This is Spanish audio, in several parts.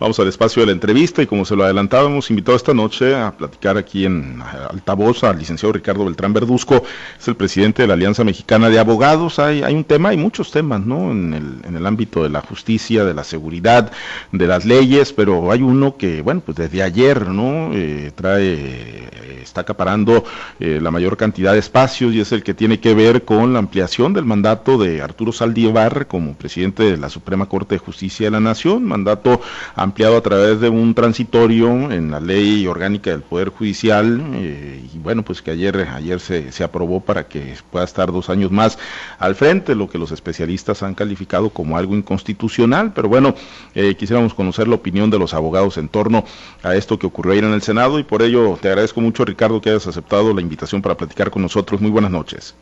Vamos al espacio de la entrevista y como se lo adelantábamos, invitado esta noche a platicar aquí en altavoz al licenciado Ricardo Beltrán Verduzco, es el presidente de la Alianza Mexicana de Abogados. Hay, un tema, hay muchos temas, ¿no? En el, en el ámbito de la justicia, de la seguridad, de las leyes, pero hay uno que, bueno, pues desde ayer, ¿no? Eh, trae, está acaparando eh, la mayor cantidad de espacios y es el que tiene que ver con la ampliación del mandato de Arturo Saldívar como presidente de la Suprema Corte de Justicia de la Nación, mandato ampliado a través de un transitorio en la ley orgánica del Poder Judicial eh, y bueno, pues que ayer, ayer se, se, aprobó para que pueda estar dos años más al frente, lo que los especialistas han calificado como algo inconstitucional, pero bueno, eh, quisiéramos conocer la opinión de los abogados en torno a esto que ocurrió ayer en el Senado y por ello te agradezco mucho Ricardo que hayas aceptado la invitación para platicar con nosotros. Muy buenas noches.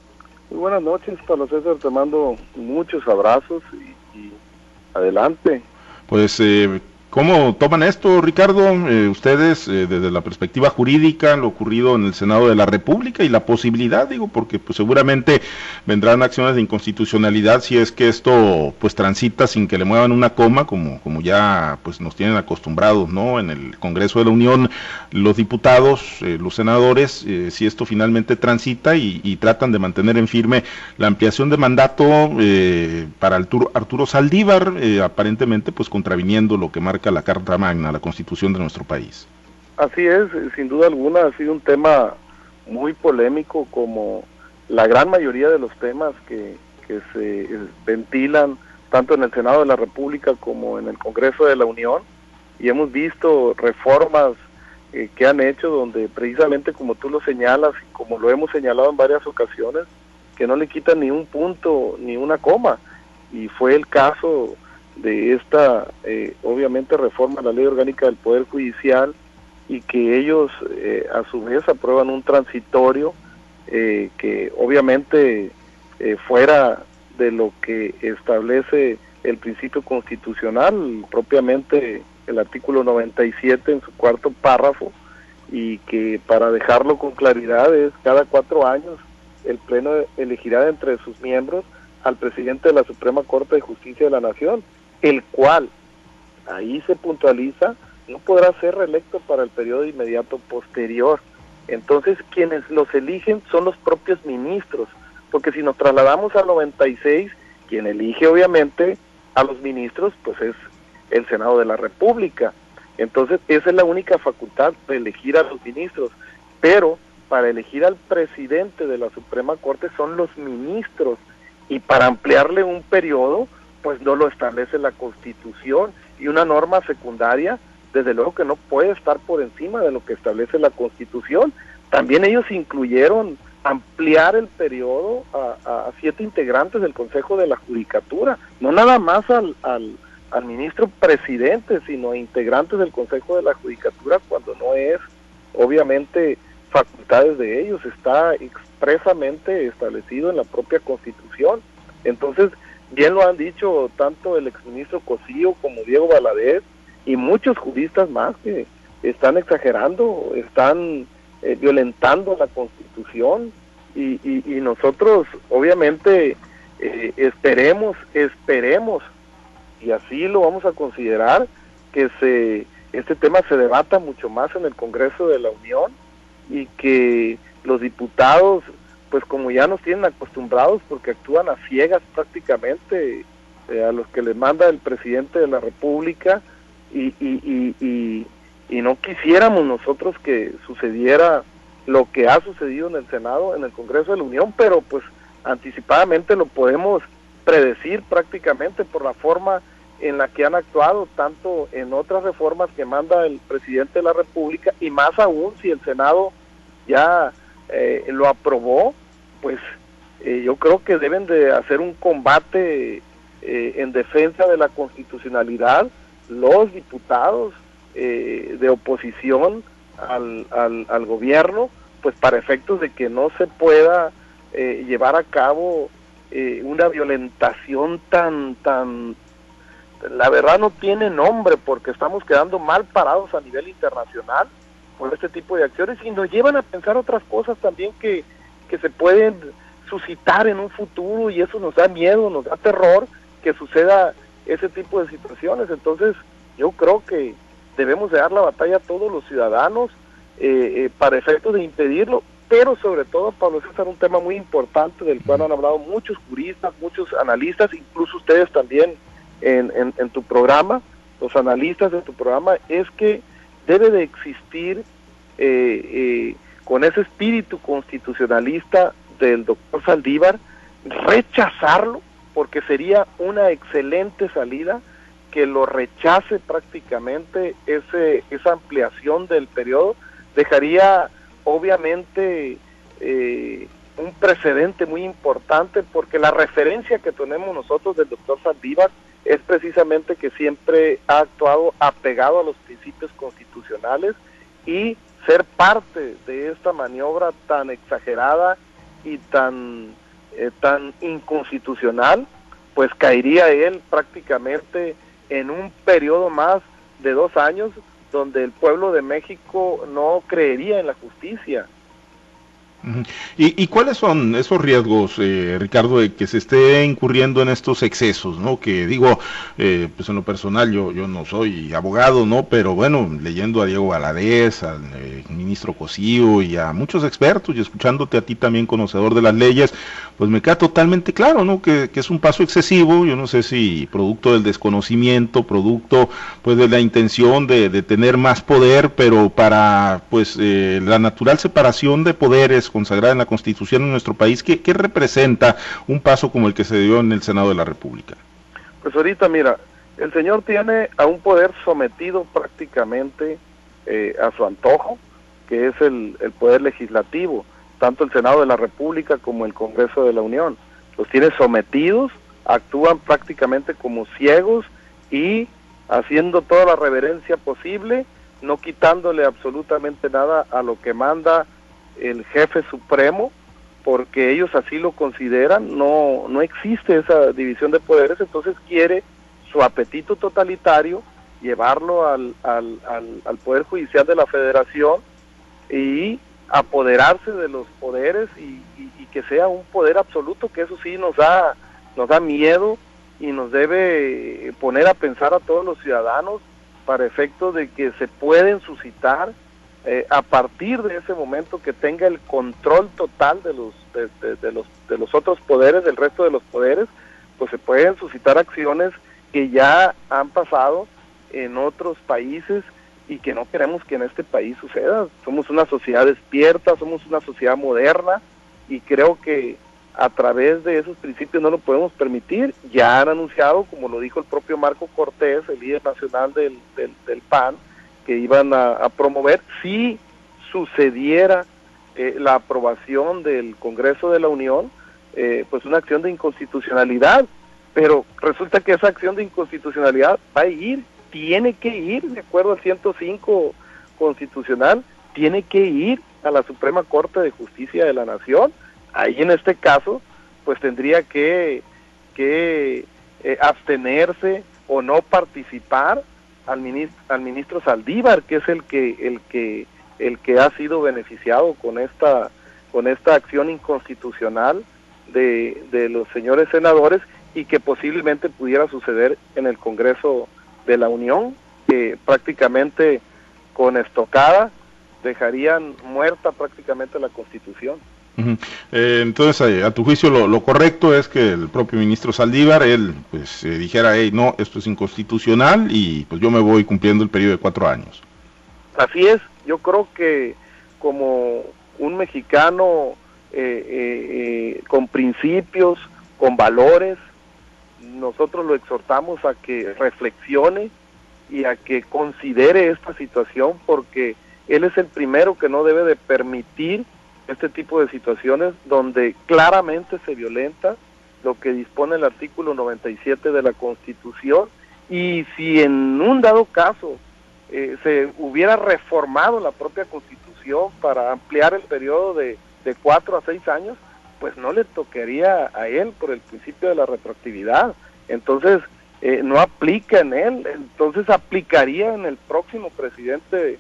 Muy buenas noches, Pablo César, te mando muchos abrazos y, y adelante. Pues eh, ¿Cómo toman esto, Ricardo? Eh, ustedes, eh, desde la perspectiva jurídica, lo ocurrido en el Senado de la República y la posibilidad, digo, porque pues seguramente vendrán acciones de inconstitucionalidad si es que esto pues transita sin que le muevan una coma, como, como ya pues nos tienen acostumbrados, ¿no? En el Congreso de la Unión, los diputados, eh, los senadores, eh, si esto finalmente transita y, tratan de mantener en firme la ampliación de mandato para Arturo, Arturo Saldívar, aparentemente pues contraviniendo lo que marca la Carta Magna, la Constitución de nuestro país. Así es, sin duda alguna ha sido un tema muy polémico como la gran mayoría de los temas que, que se ventilan tanto en el Senado de la República como en el Congreso de la Unión y hemos visto reformas eh, que han hecho donde precisamente como tú lo señalas y como lo hemos señalado en varias ocasiones que no le quitan ni un punto ni una coma y fue el caso de esta, eh, obviamente, reforma a la ley orgánica del Poder Judicial y que ellos eh, a su vez aprueban un transitorio eh, que obviamente eh, fuera de lo que establece el principio constitucional, propiamente el artículo 97 en su cuarto párrafo, y que para dejarlo con claridad es cada cuatro años el Pleno elegirá entre sus miembros al presidente de la Suprema Corte de Justicia de la Nación el cual, ahí se puntualiza, no podrá ser reelecto para el periodo inmediato posterior. Entonces, quienes los eligen son los propios ministros, porque si nos trasladamos al 96, quien elige obviamente a los ministros, pues es el Senado de la República. Entonces, esa es la única facultad de elegir a los ministros, pero para elegir al presidente de la Suprema Corte son los ministros y para ampliarle un periodo, pues no lo establece la Constitución y una norma secundaria, desde luego que no puede estar por encima de lo que establece la Constitución. También ellos incluyeron ampliar el periodo a, a siete integrantes del Consejo de la Judicatura, no nada más al, al, al ministro presidente, sino a integrantes del Consejo de la Judicatura cuando no es, obviamente, facultades de ellos, está expresamente establecido en la propia Constitución. Entonces, Bien lo han dicho tanto el exministro Cosío como Diego Valadez y muchos juristas más que están exagerando, están eh, violentando la Constitución y, y, y nosotros obviamente eh, esperemos, esperemos y así lo vamos a considerar que se este tema se debata mucho más en el Congreso de la Unión y que los diputados pues como ya nos tienen acostumbrados porque actúan a ciegas prácticamente eh, a los que les manda el presidente de la República y, y, y, y, no quisiéramos nosotros que sucediera lo que ha sucedido en el Senado, en el Congreso de la Unión, pero pues anticipadamente lo podemos predecir prácticamente por la forma en la que han actuado tanto en otras reformas que manda el presidente de la República y más aún si el Senado ya eh, lo aprobó pues eh, yo creo que deben de hacer un combate eh, en defensa de la constitucionalidad los diputados eh, de oposición al, al, al, gobierno, pues para efectos de que no se pueda eh, llevar a cabo una violentación tan, tan, la verdad no tiene nombre porque estamos quedando mal parados a nivel internacional por este tipo de acciones y nos llevan a pensar otras cosas también que, que se pueden suscitar en un futuro y eso nos da miedo, nos da terror que suceda ese tipo de situaciones. Entonces, yo creo que debemos de dar la batalla a todos los ciudadanos eh, para efectos de impedirlo, pero sobre todo, Pablo César, un tema muy importante del cual han hablado muchos juristas, muchos analistas, incluso ustedes también en, en tu programa, los analistas de tu programa, es que debe de existir eh, eh, con ese espíritu constitucionalista del doctor Saldívar, rechazarlo, porque sería una excelente salida que lo rechace prácticamente ese, esa ampliación del periodo, dejaría obviamente eh, un precedente muy importante porque la referencia que tenemos nosotros del doctor Saldívar es precisamente que siempre ha actuado apegado a los principios constitucionales y ser parte de esta maniobra tan exagerada y tan, eh, tan inconstitucional, pues caería él prácticamente en un periodo más de dos años donde el pueblo de México no creería en la justicia, ¿Y, cuáles son esos riesgos, eh, Ricardo, de que se esté incurriendo en estos excesos, ¿no? Que digo, eh, pues en lo personal yo, yo no soy abogado, ¿no? Pero bueno, leyendo a Diego Valadez, al eh, ministro Cosío y a muchos expertos y escuchándote a ti también conocedor de las leyes, pues me queda totalmente claro, ¿no? Que, es un paso excesivo, yo no sé si producto del desconocimiento, producto pues de la intención de, de tener más poder, pero para pues la natural separación de poderes consagrada en la Constitución en nuestro país, ¿qué, representa un paso como el que se dio en el Senado de la República? Pues ahorita, mira, el señor tiene a un poder sometido prácticamente eh, a su antojo, que es el, el poder legislativo, tanto el Senado de la República como el Congreso de la Unión. Los tiene sometidos, actúan prácticamente como ciegos y haciendo toda la reverencia posible, no quitándole absolutamente nada a lo que manda el jefe supremo, porque ellos así lo consideran, no, no existe esa división de poderes, entonces quiere su apetito totalitario llevarlo al, al, al, Poder Judicial de la Federación y apoderarse de los poderes y, que sea un poder absoluto, que eso sí nos da, nos da miedo y nos debe poner a pensar a todos los ciudadanos para efecto de que se pueden suscitar eh, a partir de ese momento que tenga el control total de los de, los de los otros poderes del resto de los poderes pues se pueden suscitar acciones que ya han pasado en otros países y que no queremos que en este país suceda. Somos una sociedad despierta somos una sociedad moderna y creo que a través de esos principios no lo podemos permitir. Ya han anunciado como lo dijo el propio Marco Cortés el líder nacional del, del PAN que iban a, promover si sucediera eh, la aprobación del Congreso de la Unión, eh, pues una acción de inconstitucionalidad, pero resulta que esa acción de inconstitucionalidad va a ir, tiene que ir, de acuerdo al 105 constitucional, tiene que ir a la Suprema Corte de Justicia de la Nación. Ahí en este caso, pues tendría que, que eh, abstenerse o no participar al ministro, al ministro Saldívar, que es el que, el que, el que ha sido beneficiado con esta, con esta acción inconstitucional de, de los señores senadores y que posiblemente pudiera suceder en el Congreso de la Unión, que prácticamente con estocada dejarían muerta prácticamente la Constitución. Eh, entonces, eh, a tu juicio, lo, correcto es que el propio ministro Saldívar, él, pues, eh, dijera, hey, no, esto es inconstitucional y pues yo me voy cumpliendo el periodo de cuatro años. Así es, yo creo que como un mexicano con principios, con valores, nosotros lo exhortamos a que reflexione y a que considere esta situación porque él es el primero que no debe de permitir este tipo de situaciones donde claramente se violenta lo que dispone el artículo 97 de la Constitución y si en un dado caso eh, se hubiera reformado la propia Constitución para ampliar el periodo de, de cuatro a seis años, pues no le tocaría a él por el principio de la retroactividad. Entonces, eh, no aplica en él, entonces aplicaría en el próximo presidente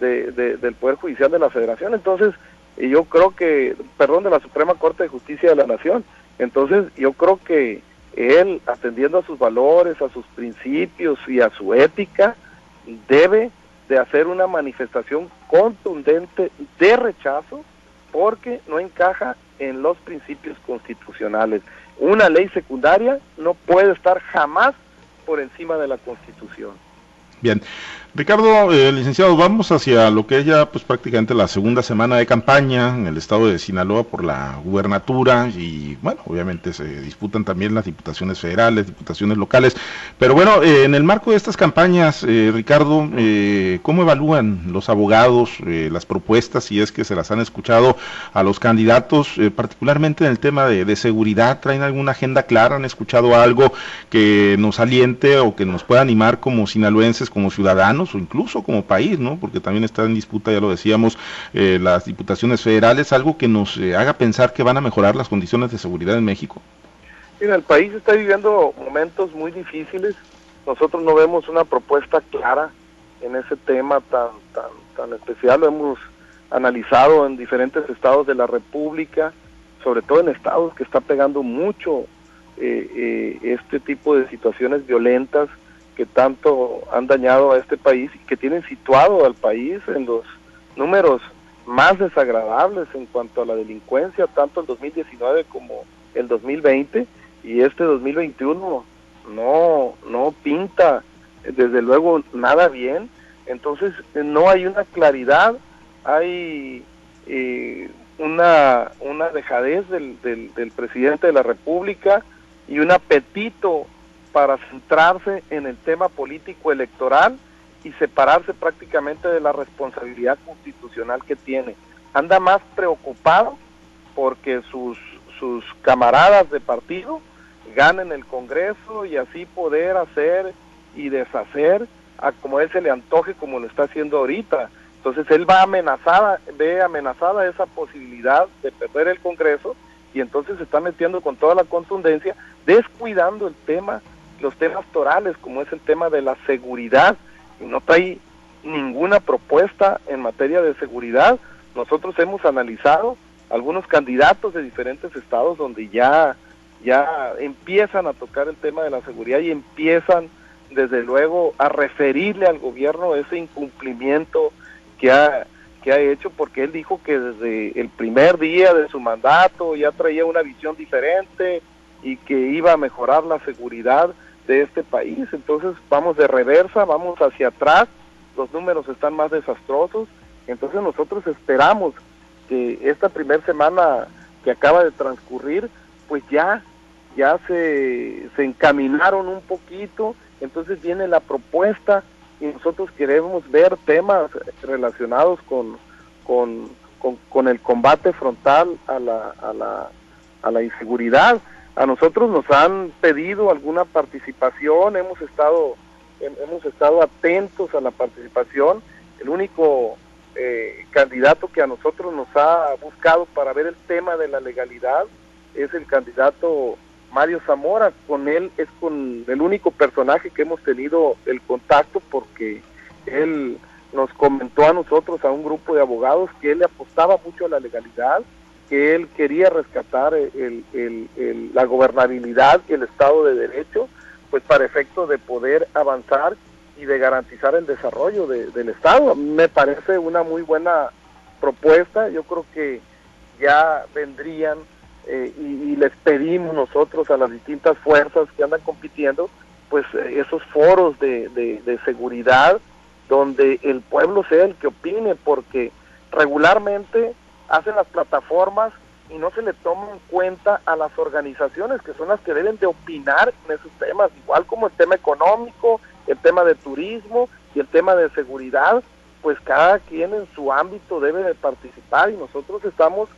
del Poder Judicial de la Federación. Entonces, y yo creo que, perdón, de la Suprema Corte de Justicia de la Nación. Entonces, yo creo que él, atendiendo a sus valores, a sus principios y a su ética, debe de hacer una manifestación contundente de rechazo porque no encaja en los principios constitucionales. Una ley secundaria no puede estar jamás por encima de la Constitución. Bien, Ricardo, eh, licenciado, vamos hacia lo que es ya pues prácticamente la segunda semana de campaña en el estado de Sinaloa por la gubernatura y bueno, obviamente se disputan también las diputaciones federales, diputaciones locales, pero bueno, eh, en el marco de estas campañas, eh, Ricardo, ¿cómo evalúan los abogados las propuestas, si es que se las han escuchado a los candidatos, particularmente en el tema de, de seguridad? ¿Traen alguna agenda clara? ¿Han escuchado algo que nos aliente o que nos pueda animar como sinaloenses, como ciudadanos? O incluso como país, ¿no? Porque también está en disputa, ya lo decíamos, eh, las diputaciones federales, algo que nos eh, haga pensar que van a mejorar las condiciones de seguridad en México. Mira, el país está viviendo momentos muy difíciles. Nosotros no vemos una propuesta clara en ese tema tan, tan, tan especial. Lo hemos analizado en diferentes estados de la República, sobre todo en estados que está pegando mucho eh, este tipo de situaciones violentas que tanto han dañado a este país y que tienen situado al país en los números más desagradables en cuanto a la delincuencia, tanto el 2019 como el 2020 y este 2021 no no pinta desde luego nada bien, entonces no hay una claridad, hay eh, una, una dejadez del, del, del presidente de la República y un apetito para centrarse en el tema político electoral y separarse prácticamente de la responsabilidad constitucional que tiene. Anda más preocupado porque sus, sus camaradas de partido ganen el Congreso y así poder hacer y deshacer a como él se le antoje como lo está haciendo ahorita. Entonces él va amenazada, ve amenazada esa posibilidad de perder el Congreso y entonces se está metiendo con toda la contundencia, descuidando el tema los temas torales, como es el tema de la seguridad, y no trae ninguna propuesta en materia de seguridad. Nosotros hemos analizado algunos candidatos de diferentes estados donde ya, ya empiezan a tocar el tema de la seguridad y empiezan desde luego a referirle al gobierno ese incumplimiento que ha, que ha hecho porque él dijo que desde el primer día de su mandato ya traía una visión diferente y que iba a mejorar la seguridad de este país. Entonces vamos de reversa, vamos hacia atrás, los números están más desastrosos. Entonces nosotros esperamos que esta primera semana que acaba de transcurrir, pues ya, ya se, se encaminaron un poquito. Entonces viene la propuesta y nosotros queremos ver temas relacionados con, con, con, con el combate frontal a la, a la, a la inseguridad a nosotros nos han pedido alguna participación, hemos estado hemos estado atentos a la participación. El único eh, candidato que a nosotros nos ha buscado para ver el tema de la legalidad es el candidato Mario Zamora. Con él es con el único personaje que hemos tenido el contacto porque él nos comentó a nosotros, a un grupo de abogados, que él le apostaba mucho a la legalidad, que él quería rescatar la gobernabilidad y el Estado de Derecho, pues para efecto de poder avanzar y de garantizar el desarrollo del Estado. Me parece una muy buena propuesta, yo creo que ya vendrían eh, y, les pedimos nosotros a las distintas fuerzas que andan compitiendo, pues eh, esos foros de, de seguridad donde el pueblo sea el que opine, porque regularmente hacen las plataformas y no se le toma en cuenta a las organizaciones que son las que deben de opinar en esos temas, igual como el tema económico, el tema de turismo y el tema de seguridad, pues cada quien en su ámbito debe de participar y nosotros estamos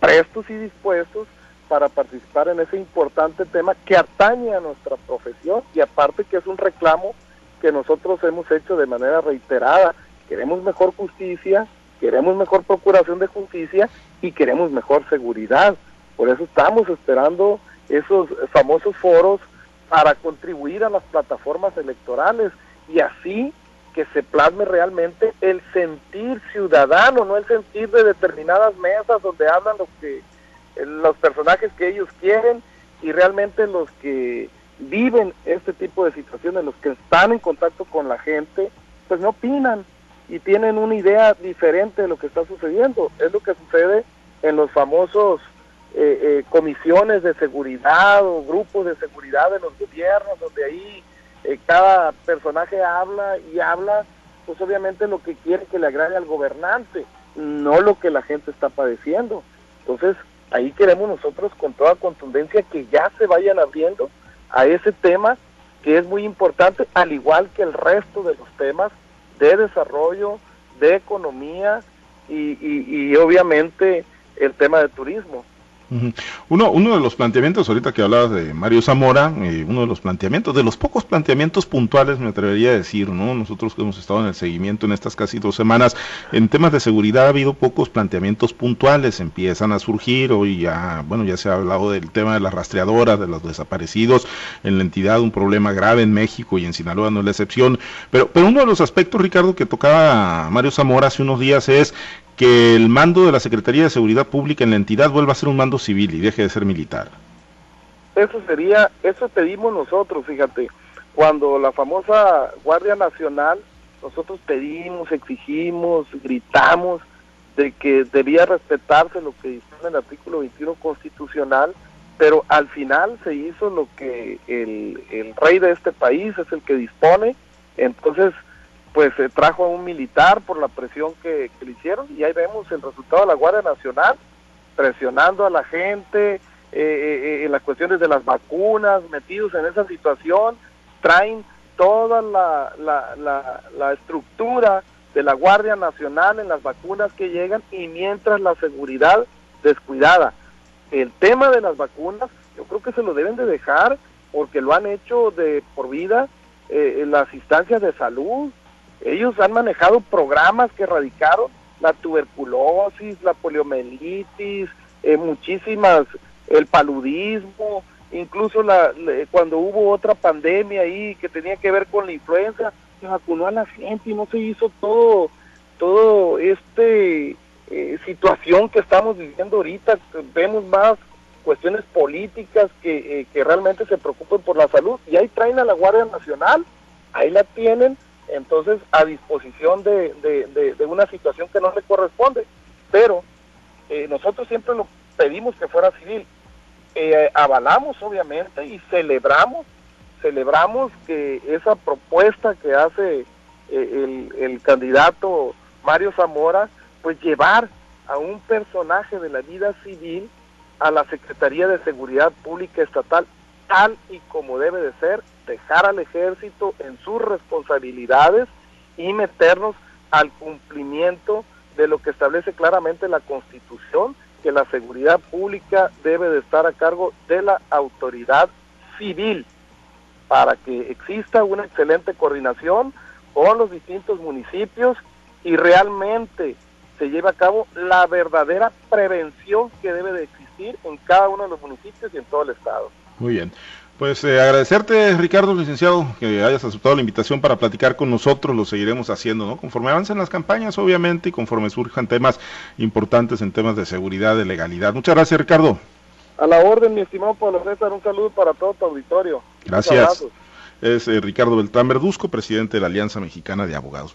prestos y dispuestos para participar en ese importante tema que atañe a nuestra profesión y aparte que es un reclamo que nosotros hemos hecho de manera reiterada. Queremos mejor justicia, queremos mejor procuración de justicia y queremos mejor seguridad. Por eso estamos esperando esos famosos foros para contribuir a las plataformas electorales y así que se plasme realmente el sentir ciudadano, no el sentir de determinadas mesas donde hablan los que los personajes que ellos quieren y realmente los que viven este tipo de situaciones, los que están en contacto con la gente, pues no opinan y tienen una idea diferente de lo que está sucediendo. Es lo que sucede en los famosos eh, eh, comisiones de seguridad o grupos de seguridad de los gobiernos, donde ahí eh, cada personaje habla y habla, pues obviamente lo que quiere que le agrade al gobernante, no lo que la gente está padeciendo. Entonces, ahí queremos nosotros con toda contundencia que ya se vayan abriendo a ese tema que es muy importante, al igual que el resto de los temas de desarrollo, de economía y, y obviamente el tema de turismo. Uno, uno de los planteamientos, ahorita que hablabas de Mario Zamora, eh, uno de los planteamientos, de los pocos planteamientos puntuales, me atrevería a decir, ¿no? Nosotros que hemos estado en el seguimiento en estas casi dos semanas, en temas de seguridad ha habido pocos planteamientos puntuales, empiezan a surgir, hoy ya, bueno, ya se ha hablado del tema de las rastreadoras, de los desaparecidos, en la entidad un problema grave en México y en Sinaloa no es la excepción, pero, pero uno de los aspectos, Ricardo, que tocaba Mario Zamora hace unos días es que el mando de la Secretaría de Seguridad Pública en la entidad vuelva a ser un mando civil y deje de ser militar. Eso sería, eso pedimos nosotros, fíjate, cuando la famosa Guardia Nacional, nosotros pedimos, exigimos, gritamos de que debía respetarse lo que dice el artículo 21 constitucional, pero al final se hizo lo que el, el rey de este país es el que dispone, entonces pues se trajo a un militar por la presión que, le hicieron y ahí vemos el resultado de la Guardia Nacional presionando a la gente eh, eh, eh, en las cuestiones de las vacunas, metidos en esa situación, traen toda la, la, la, estructura de la Guardia Nacional en las vacunas que llegan y mientras la seguridad descuidada. El tema de las vacunas yo creo que se lo deben de dejar porque lo han hecho de por vida en las instancias de salud, ellos han manejado programas que erradicaron la tuberculosis, la poliomielitis, eh, muchísimas, el paludismo, incluso la, cuando hubo otra pandemia ahí que tenía que ver con la influenza, se vacunó a la gente y no se hizo todo, todo este eh, situación que estamos viviendo ahorita. Vemos más cuestiones políticas que, eh, que realmente se preocupen por la salud y ahí traen a la Guardia Nacional, ahí la tienen entonces a disposición de, de, una situación que no le corresponde. Pero eh, nosotros siempre lo pedimos que fuera civil. Eh, avalamos obviamente y celebramos, celebramos que esa propuesta que hace eh, el, el candidato Mario Zamora, pues llevar a un personaje de la vida civil a la Secretaría de Seguridad Pública Estatal tal y como debe de ser dejar al ejército en sus responsabilidades y meternos al cumplimiento de lo que establece claramente la Constitución, que la seguridad pública debe de estar a cargo de la autoridad civil para que exista una excelente coordinación con los distintos municipios y realmente se lleve a cabo la verdadera prevención que debe de existir en cada uno de los municipios y en todo el estado. Muy bien. Pues eh, agradecerte, Ricardo, licenciado, que hayas aceptado la invitación para platicar con nosotros, lo seguiremos haciendo, ¿no? Conforme avancen las campañas, obviamente, y conforme surjan temas importantes en temas de seguridad, de legalidad. Muchas gracias, Ricardo. A la orden, mi estimado Pablo César, un saludo para todo tu auditorio. Gracias. Es eh, Ricardo Beltrán Verduzco, presidente de la Alianza Mexicana de Abogados.